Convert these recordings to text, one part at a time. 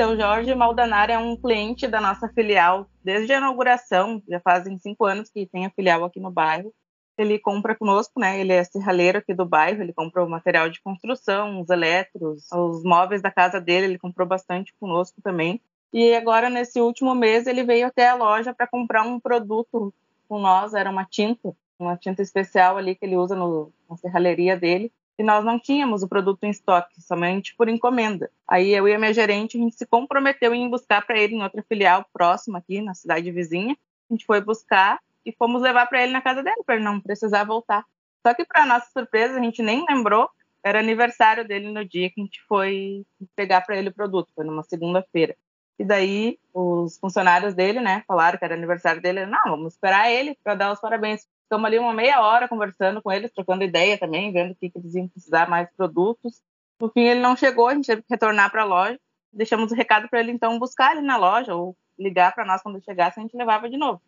seu Jorge Maldanar é um cliente da nossa filial desde a inauguração, já fazem cinco anos que tem a filial aqui no bairro. Ele compra conosco, né? Ele é serralheiro aqui do bairro, ele comprou material de construção, os eletros, os móveis da casa dele, ele comprou bastante conosco também. E agora, nesse último mês, ele veio até a loja para comprar um produto com nós, era uma tinta, uma tinta especial ali que ele usa no, na serralheria dele e nós não tínhamos o produto em estoque, somente por encomenda. Aí eu e a minha gerente, a gente se comprometeu em buscar para ele em outra filial próxima aqui, na cidade vizinha. A gente foi buscar e fomos levar para ele na casa dele, para ele não precisar voltar. Só que, para nossa surpresa, a gente nem lembrou, era aniversário dele no dia que a gente foi pegar para ele o produto, foi numa segunda-feira. E daí os funcionários dele, né, falaram que era aniversário dele. Não, vamos esperar ele para dar os parabéns. Ficamos ali uma meia hora conversando com eles, trocando ideia também, vendo o que, que eles iam precisar mais produtos. No fim, ele não chegou, a gente teve que retornar para a loja. Deixamos o recado para ele, então, buscar ele na loja ou ligar para nós quando chegasse, a gente levava de novo.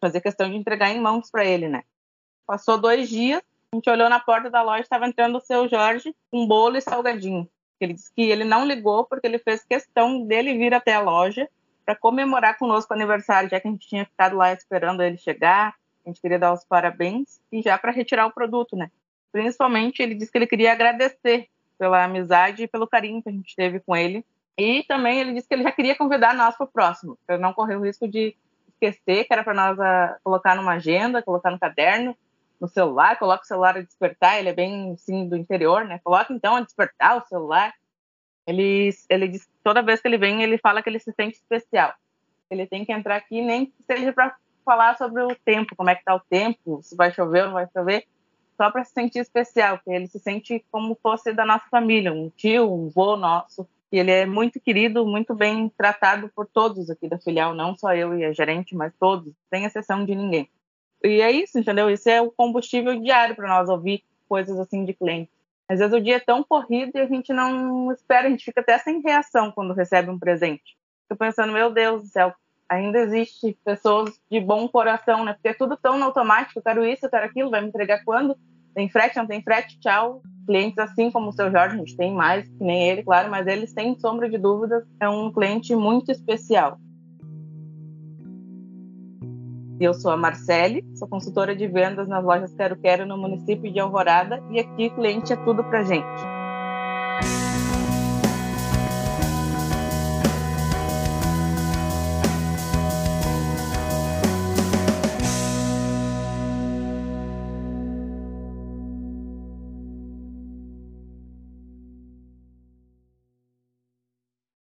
Fazer questão de entregar em mãos para ele, né? Passou dois dias, a gente olhou na porta da loja, estava entrando o seu Jorge com bolo e salgadinho. Ele disse que ele não ligou porque ele fez questão dele vir até a loja para comemorar conosco o aniversário, já que a gente tinha ficado lá esperando ele chegar, a gente queria dar os parabéns e já para retirar o produto, né? Principalmente, ele disse que ele queria agradecer pela amizade e pelo carinho que a gente teve com ele. E também ele disse que ele já queria convidar nós para o próximo, para não correr o risco de esquecer, que era para nós a, ah, colocar numa agenda, colocar no caderno, no celular, coloca o celular a despertar, ele é bem assim do interior, né? Coloca então a despertar o celular. Ele, ele diz toda vez que ele vem, ele fala que ele se sente especial. Ele tem que entrar aqui, nem que seja para falar sobre o tempo, como é que tá o tempo, se vai chover ou não vai chover, só para se sentir especial, porque ele se sente como fosse da nossa família, um tio, um vô nosso. E ele é muito querido, muito bem tratado por todos aqui da filial, não só eu e a gerente, mas todos, sem exceção de ninguém. E é isso, entendeu? Isso é o combustível diário para nós ouvir coisas assim de cliente. Às vezes o dia é tão corrido e a gente não espera, a gente fica até sem reação quando recebe um presente. Fico pensando, meu Deus do céu, ainda existe pessoas de bom coração, né? Porque é tudo tão automático, eu quero isso, eu quero aquilo, vai me entregar quando? Tem frete, não tem frete, tchau. Clientes assim como o seu Jorge, a gente tem mais, que nem ele, claro, mas eles, sem sombra de dúvidas, é um cliente muito especial. Eu sou a Marcele, sou consultora de vendas nas lojas Quero Quero no município de Alvorada e aqui cliente é tudo pra gente.